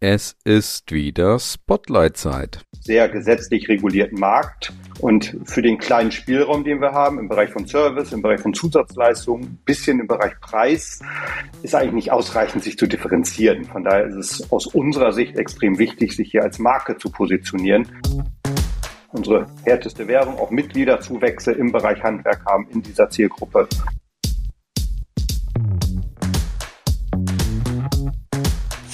Es ist wieder Spotlight-Zeit. Sehr gesetzlich regulierten Markt und für den kleinen Spielraum, den wir haben im Bereich von Service, im Bereich von Zusatzleistungen, bisschen im Bereich Preis, ist eigentlich nicht ausreichend, sich zu differenzieren. Von daher ist es aus unserer Sicht extrem wichtig, sich hier als Marke zu positionieren unsere härteste Währung, auch Mitgliederzuwächse im Bereich Handwerk haben in dieser Zielgruppe.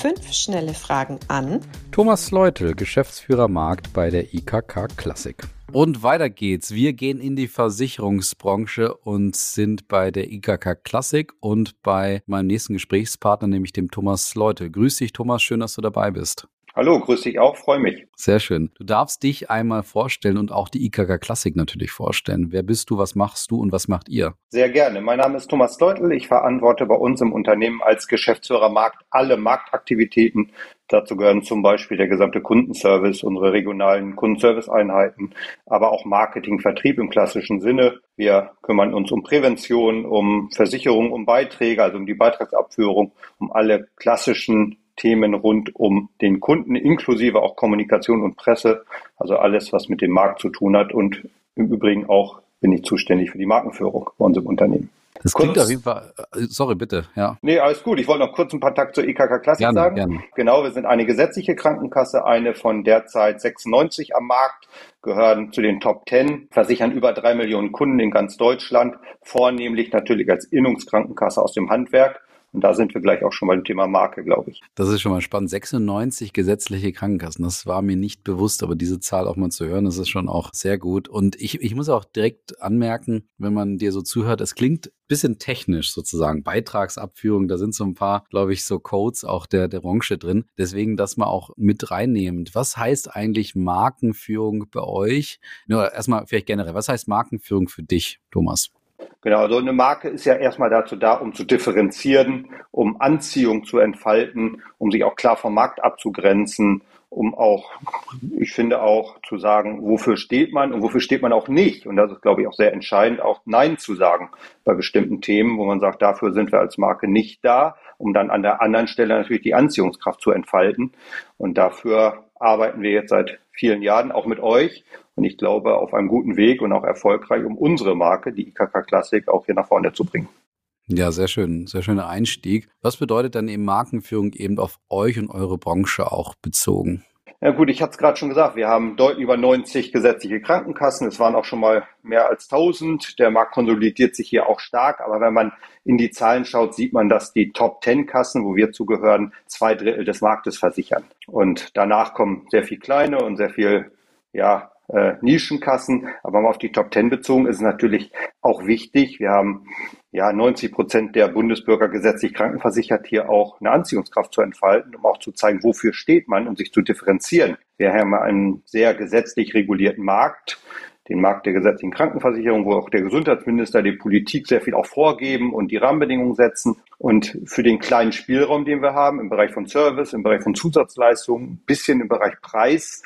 Fünf schnelle Fragen an Thomas Leutel, Geschäftsführer Markt bei der IKK Klassik. Und weiter geht's. Wir gehen in die Versicherungsbranche und sind bei der IKK Klassik und bei meinem nächsten Gesprächspartner, nämlich dem Thomas Leutel. Grüß dich, Thomas. Schön, dass du dabei bist. Hallo, grüß dich auch, freue mich. Sehr schön. Du darfst dich einmal vorstellen und auch die IKK Klassik natürlich vorstellen. Wer bist du, was machst du und was macht ihr? Sehr gerne. Mein Name ist Thomas Leutel. Ich verantworte bei uns im Unternehmen als Geschäftsführer Markt alle Marktaktivitäten. Dazu gehören zum Beispiel der gesamte Kundenservice, unsere regionalen Kundenservice-Einheiten, aber auch Marketing, Vertrieb im klassischen Sinne. Wir kümmern uns um Prävention, um Versicherung, um Beiträge, also um die Beitragsabführung, um alle klassischen Themen rund um den Kunden, inklusive auch Kommunikation und Presse, also alles, was mit dem Markt zu tun hat. Und im Übrigen auch bin ich zuständig für die Markenführung bei uns im Unternehmen. Das klingt kurz, auf jeden Fall, äh, sorry, bitte, ja. Nee, alles gut. Ich wollte noch kurz ein paar Takte zur IKK Klassik gerne, sagen. Gerne. Genau, wir sind eine gesetzliche Krankenkasse, eine von derzeit 96 am Markt, gehören zu den Top 10, versichern über drei Millionen Kunden in ganz Deutschland, vornehmlich natürlich als Innungskrankenkasse aus dem Handwerk und da sind wir gleich auch schon beim Thema Marke, glaube ich. Das ist schon mal spannend. 96 gesetzliche Krankenkassen. Das war mir nicht bewusst, aber diese Zahl auch mal zu hören, das ist schon auch sehr gut. Und ich, ich muss auch direkt anmerken, wenn man dir so zuhört, es klingt bisschen technisch sozusagen. Beitragsabführung, da sind so ein paar, glaube ich, so Codes auch der, der Branche drin. Deswegen das mal auch mit reinnehmend. Was heißt eigentlich Markenführung bei euch? Nur erstmal vielleicht generell, was heißt Markenführung für dich, Thomas? Genau, so eine Marke ist ja erstmal dazu da, um zu differenzieren, um Anziehung zu entfalten, um sich auch klar vom Markt abzugrenzen, um auch, ich finde auch zu sagen, wofür steht man und wofür steht man auch nicht. Und das ist, glaube ich, auch sehr entscheidend, auch Nein zu sagen bei bestimmten Themen, wo man sagt, dafür sind wir als Marke nicht da, um dann an der anderen Stelle natürlich die Anziehungskraft zu entfalten. Und dafür arbeiten wir jetzt seit vielen Jahren auch mit euch und ich glaube auf einem guten Weg und auch erfolgreich, um unsere Marke, die IKK Classic, auch hier nach vorne zu bringen. Ja, sehr schön, sehr schöner Einstieg. Was bedeutet dann eben Markenführung eben auf euch und eure Branche auch bezogen? Ja gut, ich hatte es gerade schon gesagt, wir haben deutlich über 90 gesetzliche Krankenkassen. Es waren auch schon mal mehr als 1000. Der Markt konsolidiert sich hier auch stark. Aber wenn man in die Zahlen schaut, sieht man, dass die Top 10 Kassen, wo wir zugehören, zwei Drittel des Marktes versichern. Und danach kommen sehr viel kleine und sehr viel ja, äh, Nischenkassen. Aber mal auf die Top Ten bezogen ist es natürlich auch wichtig. Wir haben ja 90 Prozent der Bundesbürger gesetzlich krankenversichert, hier auch eine Anziehungskraft zu entfalten, um auch zu zeigen, wofür steht man, um sich zu differenzieren. Wir haben einen sehr gesetzlich regulierten Markt den Markt der gesetzlichen Krankenversicherung, wo auch der Gesundheitsminister, die Politik sehr viel auch vorgeben und die Rahmenbedingungen setzen. Und für den kleinen Spielraum, den wir haben im Bereich von Service, im Bereich von Zusatzleistungen, ein bisschen im Bereich Preis,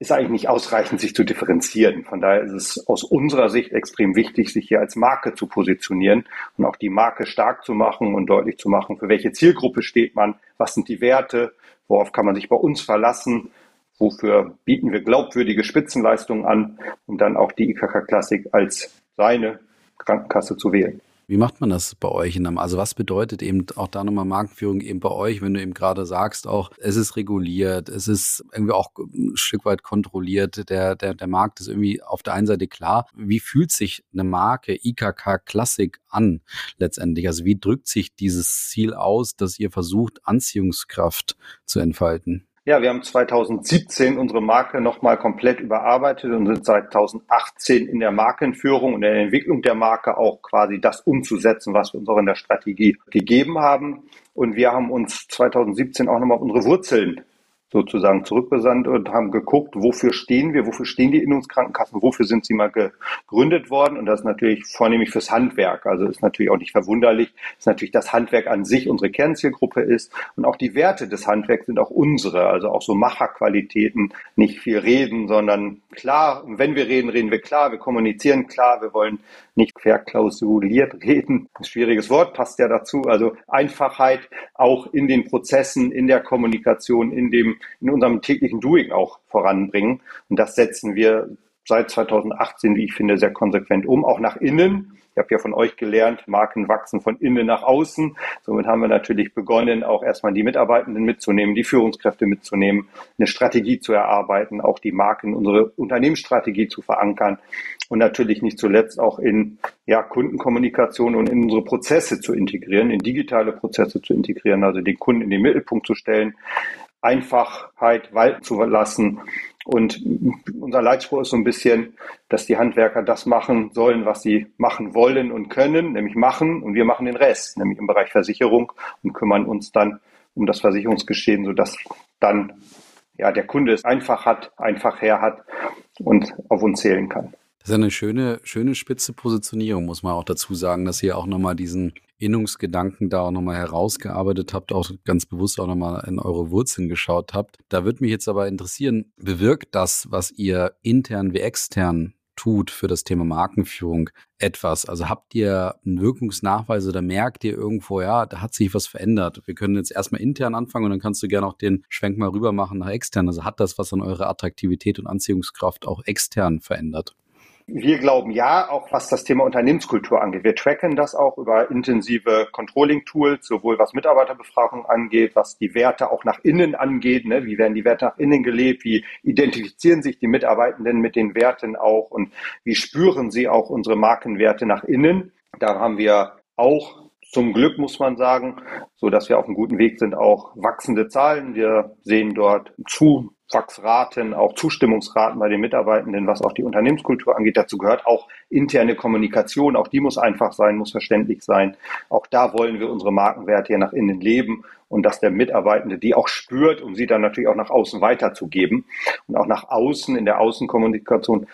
ist eigentlich nicht ausreichend, sich zu differenzieren. Von daher ist es aus unserer Sicht extrem wichtig, sich hier als Marke zu positionieren und auch die Marke stark zu machen und deutlich zu machen, für welche Zielgruppe steht man, was sind die Werte, worauf kann man sich bei uns verlassen, wofür bieten wir glaubwürdige Spitzenleistungen an, um dann auch die IKK Klassik als seine Krankenkasse zu wählen. Wie macht man das bei euch? Also was bedeutet eben auch da nochmal Markenführung eben bei euch, wenn du eben gerade sagst, auch es ist reguliert, es ist irgendwie auch ein Stück weit kontrolliert, der, der, der Markt ist irgendwie auf der einen Seite klar. Wie fühlt sich eine Marke IKK Classic an letztendlich? Also wie drückt sich dieses Ziel aus, dass ihr versucht, Anziehungskraft zu entfalten? Ja, wir haben 2017 unsere Marke nochmal komplett überarbeitet und sind seit 2018 in der Markenführung und in der Entwicklung der Marke auch quasi das umzusetzen, was wir uns auch in der Strategie gegeben haben. Und wir haben uns 2017 auch nochmal auf unsere Wurzeln sozusagen zurückbesandt und haben geguckt, wofür stehen wir, wofür stehen die Innungskrankenkassen, wofür sind sie mal gegründet worden. Und das ist natürlich vornehmlich fürs Handwerk. Also ist natürlich auch nicht verwunderlich, dass natürlich das Handwerk an sich unsere Kernzielgruppe ist. Und auch die Werte des Handwerks sind auch unsere, also auch so Macherqualitäten, nicht viel reden, sondern klar, wenn wir reden, reden wir klar, wir kommunizieren klar, wir wollen nicht verklausuliert reden. Ein schwieriges Wort passt ja dazu. Also Einfachheit auch in den Prozessen, in der Kommunikation, in dem, in unserem täglichen Doing auch voranbringen. Und das setzen wir seit 2018, wie ich finde, sehr konsequent um, auch nach innen. Ich habe ja von euch gelernt, Marken wachsen von innen nach außen. Somit haben wir natürlich begonnen, auch erstmal die Mitarbeitenden mitzunehmen, die Führungskräfte mitzunehmen, eine Strategie zu erarbeiten, auch die Marken, unsere Unternehmensstrategie zu verankern und natürlich nicht zuletzt auch in ja, Kundenkommunikation und in unsere Prozesse zu integrieren, in digitale Prozesse zu integrieren, also den Kunden in den Mittelpunkt zu stellen, Einfachheit walten zu lassen. Und unser Leitspruch ist so ein bisschen, dass die Handwerker das machen sollen, was sie machen wollen und können, nämlich machen. Und wir machen den Rest, nämlich im Bereich Versicherung und kümmern uns dann um das Versicherungsgeschehen, sodass dann ja, der Kunde es einfach hat, einfach her hat und auf uns zählen kann. Das ist eine schöne, schöne spitze Positionierung, muss man auch dazu sagen, dass ihr auch nochmal diesen Innungsgedanken da auch nochmal herausgearbeitet habt, auch ganz bewusst auch nochmal in eure Wurzeln geschaut habt. Da würde mich jetzt aber interessieren, bewirkt das, was ihr intern wie extern tut für das Thema Markenführung etwas? Also habt ihr einen Wirkungsnachweis oder merkt ihr irgendwo, ja, da hat sich was verändert? Wir können jetzt erstmal intern anfangen und dann kannst du gerne auch den Schwenk mal rüber machen nach extern. Also hat das was an eurer Attraktivität und Anziehungskraft auch extern verändert? Wir glauben ja, auch was das Thema Unternehmenskultur angeht. Wir tracken das auch über intensive Controlling-Tools, sowohl was Mitarbeiterbefragung angeht, was die Werte auch nach innen angeht. Ne? Wie werden die Werte nach innen gelebt? Wie identifizieren sich die Mitarbeitenden mit den Werten auch? Und wie spüren sie auch unsere Markenwerte nach innen? Da haben wir auch zum Glück muss man sagen, so dass wir auf einem guten Weg sind, auch wachsende Zahlen. Wir sehen dort zu Zuwachsraten, auch Zustimmungsraten bei den Mitarbeitenden, was auch die Unternehmenskultur angeht. Dazu gehört auch interne Kommunikation. Auch die muss einfach sein, muss verständlich sein. Auch da wollen wir unsere Markenwerte hier nach innen leben und dass der Mitarbeitende die auch spürt, um sie dann natürlich auch nach außen weiterzugeben. Und auch nach außen, in der Außenkommunikation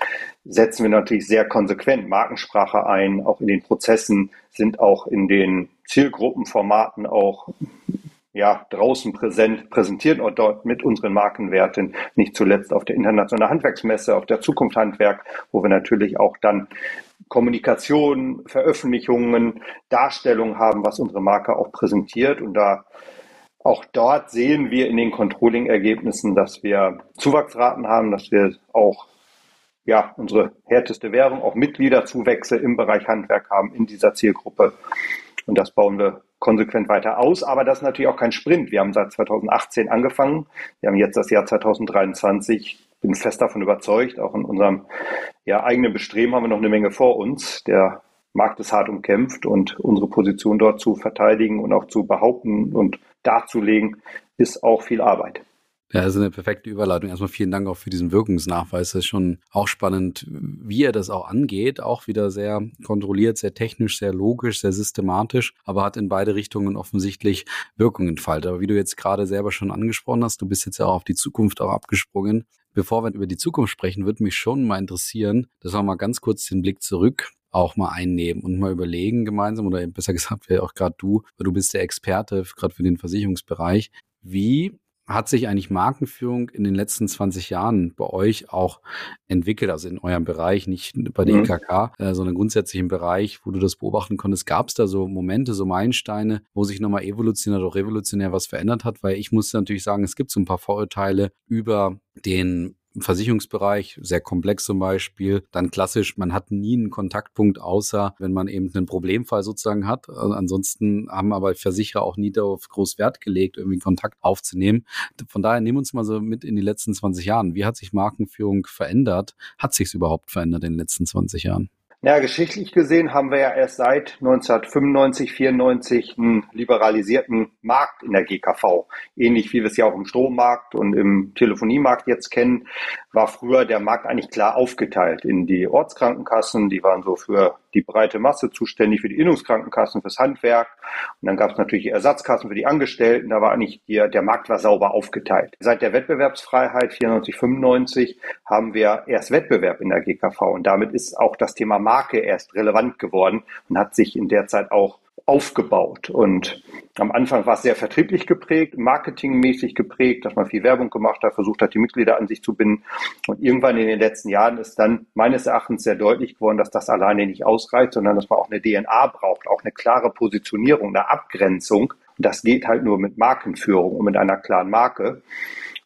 setzen wir natürlich sehr konsequent Markensprache ein. Auch in den Prozessen sind auch in den Zielgruppenformaten auch ja, draußen präsent, präsentieren und dort mit unseren Markenwerten, nicht zuletzt auf der Internationalen Handwerksmesse, auf der Zukunft Handwerk, wo wir natürlich auch dann Kommunikation, Veröffentlichungen, Darstellungen haben, was unsere Marke auch präsentiert. Und da auch dort sehen wir in den Controlling-Ergebnissen, dass wir Zuwachsraten haben, dass wir auch ja, unsere härteste Währung, auch Mitgliederzuwächse im Bereich Handwerk haben in dieser Zielgruppe. Und das bauen wir konsequent weiter aus. Aber das ist natürlich auch kein Sprint. Wir haben seit 2018 angefangen. Wir haben jetzt das Jahr 2023. Bin fest davon überzeugt. Auch in unserem ja, eigenen Bestreben haben wir noch eine Menge vor uns. Der Markt ist hart umkämpft und unsere Position dort zu verteidigen und auch zu behaupten und darzulegen, ist auch viel Arbeit. Ja, das ist eine perfekte Überleitung. Erstmal vielen Dank auch für diesen Wirkungsnachweis. Das ist schon auch spannend, wie er das auch angeht. Auch wieder sehr kontrolliert, sehr technisch, sehr logisch, sehr systematisch, aber hat in beide Richtungen offensichtlich Wirkung entfaltet. Aber wie du jetzt gerade selber schon angesprochen hast, du bist jetzt ja auch auf die Zukunft auch abgesprungen. Bevor wir über die Zukunft sprechen, würde mich schon mal interessieren, dass wir mal ganz kurz den Blick zurück auch mal einnehmen und mal überlegen gemeinsam oder besser gesagt, auch gerade du, weil du bist der Experte gerade für den Versicherungsbereich. Wie hat sich eigentlich Markenführung in den letzten 20 Jahren bei euch auch entwickelt, also in eurem Bereich, nicht bei der mhm. IKK, äh, sondern grundsätzlich im Bereich, wo du das beobachten konntest? Gab es da so Momente, so Meilensteine, wo sich nochmal evolutionär oder revolutionär was verändert hat? Weil ich muss natürlich sagen, es gibt so ein paar Vorurteile über den Versicherungsbereich, sehr komplex zum Beispiel. Dann klassisch, man hat nie einen Kontaktpunkt, außer wenn man eben einen Problemfall sozusagen hat. Also ansonsten haben aber Versicherer auch nie darauf groß Wert gelegt, irgendwie Kontakt aufzunehmen. Von daher nehmen wir uns mal so mit in die letzten 20 Jahren. Wie hat sich Markenführung verändert? Hat sich es überhaupt verändert in den letzten 20 Jahren? Ja, geschichtlich gesehen haben wir ja erst seit 1995, 94 einen liberalisierten Markt in der GKV. Ähnlich wie wir es ja auch im Strommarkt und im Telefoniemarkt jetzt kennen, war früher der Markt eigentlich klar aufgeteilt in die Ortskrankenkassen, die waren so für die breite Masse zuständig für die Innungskrankenkassen, fürs Handwerk. Und dann gab es natürlich die Ersatzkassen für die Angestellten. Da war eigentlich der, der Markt war sauber aufgeteilt. Seit der Wettbewerbsfreiheit 94, 95 haben wir erst Wettbewerb in der GKV. Und damit ist auch das Thema Marke erst relevant geworden und hat sich in der Zeit auch aufgebaut. Und am Anfang war es sehr vertrieblich geprägt, marketingmäßig geprägt, dass man viel Werbung gemacht hat, versucht hat, die Mitglieder an sich zu binden. Und irgendwann in den letzten Jahren ist dann meines Erachtens sehr deutlich geworden, dass das alleine nicht ausreicht, sondern dass man auch eine DNA braucht, auch eine klare Positionierung, eine Abgrenzung. Und das geht halt nur mit Markenführung und mit einer klaren Marke.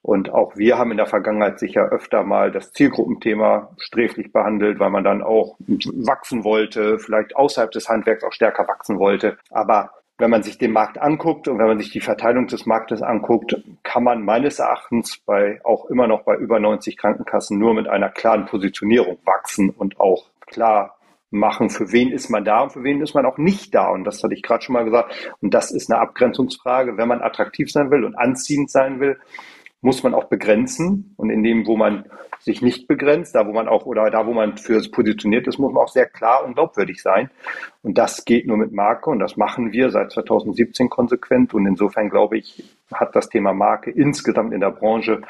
Und auch wir haben in der Vergangenheit sicher öfter mal das Zielgruppenthema sträflich behandelt, weil man dann auch wachsen wollte, vielleicht außerhalb des Handwerks auch stärker wachsen wollte. Aber wenn man sich den Markt anguckt und wenn man sich die Verteilung des Marktes anguckt, kann man meines Erachtens bei auch immer noch bei über 90 Krankenkassen nur mit einer klaren Positionierung wachsen und auch klar machen, für wen ist man da und für wen ist man auch nicht da. Und das hatte ich gerade schon mal gesagt. Und das ist eine Abgrenzungsfrage. Wenn man attraktiv sein will und anziehend sein will, muss man auch begrenzen. Und in dem, wo man sich nicht begrenzt, da wo man auch oder da wo man für positioniert ist, muss man auch sehr klar und glaubwürdig sein. Und das geht nur mit Marke und das machen wir seit 2017 konsequent. Und insofern glaube ich, hat das Thema Marke insgesamt in der Branche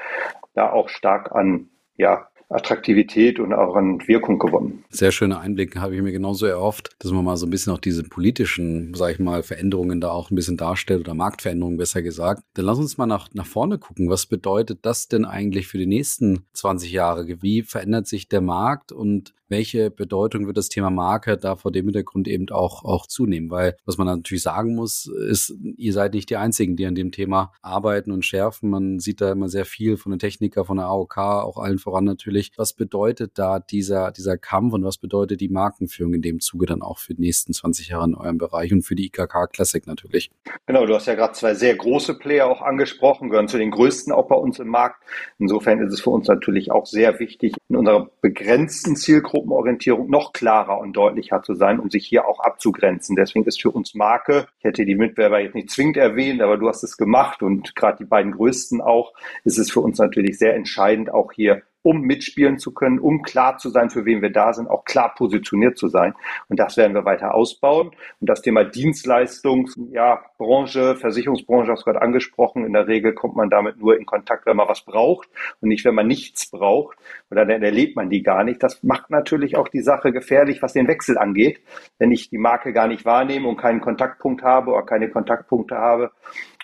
da auch stark an ja, Attraktivität und auch an Wirkung gewonnen. Sehr schöne Einblicke habe ich mir genauso erhofft, dass man mal so ein bisschen auch diese politischen, sage ich mal, Veränderungen da auch ein bisschen darstellt oder Marktveränderungen besser gesagt. Dann lass uns mal nach, nach vorne gucken. Was bedeutet das denn eigentlich für die nächsten 20 Jahre? Wie verändert sich der Markt und welche Bedeutung wird das Thema Marke da vor dem Hintergrund eben auch, auch zunehmen? Weil was man natürlich sagen muss, ist, ihr seid nicht die Einzigen, die an dem Thema arbeiten und schärfen. Man sieht da immer sehr viel von den Techniker, von der AOK, auch allen voran natürlich. Was bedeutet da dieser, dieser Kampf und was bedeutet die Markenführung in dem Zuge dann auch für die nächsten 20 Jahre in eurem Bereich und für die IKK Classic natürlich? Genau, du hast ja gerade zwei sehr große Player auch angesprochen, gehören zu den größten auch bei uns im Markt. Insofern ist es für uns natürlich auch sehr wichtig, in unserer begrenzten Zielgruppe Zielgruppenorientierung noch klarer und deutlicher zu sein, um sich hier auch abzugrenzen. Deswegen ist für uns Marke, ich hätte die Mitbewerber jetzt nicht zwingend erwähnt, aber du hast es gemacht und gerade die beiden größten auch, ist es für uns natürlich sehr entscheidend, auch hier um mitspielen zu können, um klar zu sein, für wen wir da sind, auch klar positioniert zu sein. Und das werden wir weiter ausbauen. Und das Thema Dienstleistungs, ja, Branche, Versicherungsbranche hast du gerade angesprochen. In der Regel kommt man damit nur in Kontakt, wenn man was braucht und nicht, wenn man nichts braucht. Oder dann erlebt man die gar nicht. Das macht natürlich auch die Sache gefährlich, was den Wechsel angeht. Wenn ich die Marke gar nicht wahrnehme und keinen Kontaktpunkt habe oder keine Kontaktpunkte habe,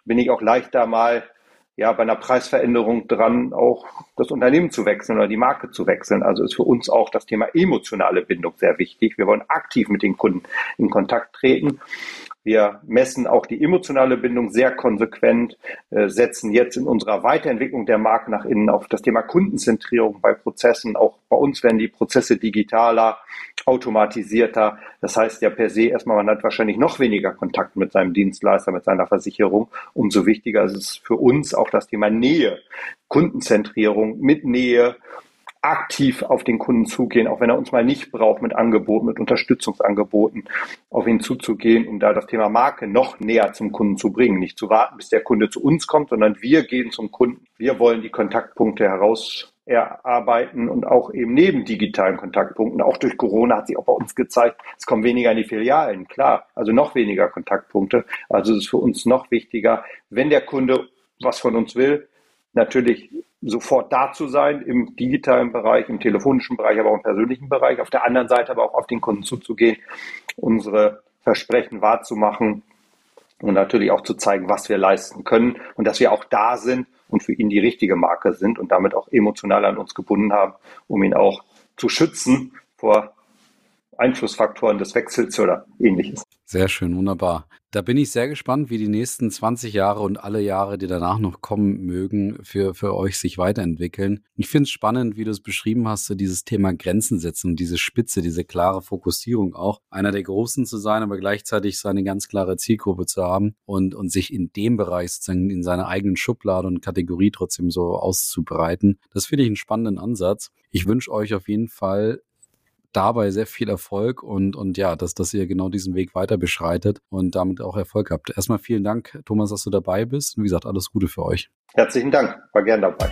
bin ich auch leichter mal ja bei einer Preisveränderung dran, auch das Unternehmen zu wechseln oder die Marke zu wechseln. Also ist für uns auch das Thema emotionale Bindung sehr wichtig. Wir wollen aktiv mit den Kunden in Kontakt treten. Wir messen auch die emotionale Bindung sehr konsequent, äh, setzen jetzt in unserer Weiterentwicklung der Marke nach innen auf das Thema Kundenzentrierung bei Prozessen. Auch bei uns werden die Prozesse digitaler, automatisierter. Das heißt ja per se erstmal, man hat wahrscheinlich noch weniger Kontakt mit seinem Dienstleister, mit seiner Versicherung. Umso wichtiger ist es für uns auch das Thema Nähe, Kundenzentrierung mit Nähe, aktiv auf den Kunden zugehen, auch wenn er uns mal nicht braucht, mit Angeboten, mit Unterstützungsangeboten auf ihn zuzugehen, um da das Thema Marke noch näher zum Kunden zu bringen. Nicht zu warten, bis der Kunde zu uns kommt, sondern wir gehen zum Kunden. Wir wollen die Kontaktpunkte heraus erarbeiten und auch eben neben digitalen Kontaktpunkten. Auch durch Corona hat sich auch bei uns gezeigt, es kommen weniger in die Filialen, klar, also noch weniger Kontaktpunkte. Also es ist für uns noch wichtiger, wenn der Kunde was von uns will, natürlich sofort da zu sein im digitalen Bereich, im telefonischen Bereich, aber auch im persönlichen Bereich. Auf der anderen Seite aber auch auf den Kunden zuzugehen, unsere Versprechen wahrzumachen und natürlich auch zu zeigen, was wir leisten können und dass wir auch da sind und für ihn die richtige Marke sind und damit auch emotional an uns gebunden haben, um ihn auch zu schützen vor Einflussfaktoren des Wechsels oder ähnliches. Sehr schön, wunderbar. Da bin ich sehr gespannt, wie die nächsten 20 Jahre und alle Jahre, die danach noch kommen mögen, für, für euch sich weiterentwickeln. Ich finde es spannend, wie du es beschrieben hast, so dieses Thema Grenzen setzen und diese Spitze, diese klare Fokussierung auch, einer der Großen zu sein, aber gleichzeitig seine ganz klare Zielgruppe zu haben und, und sich in dem Bereich sozusagen in seiner eigenen Schublade und Kategorie trotzdem so auszubreiten. Das finde ich einen spannenden Ansatz. Ich wünsche euch auf jeden Fall dabei sehr viel Erfolg und, und ja, dass, dass ihr genau diesen Weg weiter beschreitet und damit auch Erfolg habt. Erstmal vielen Dank, Thomas, dass du dabei bist. Und wie gesagt, alles Gute für euch. Herzlichen Dank, war gern dabei.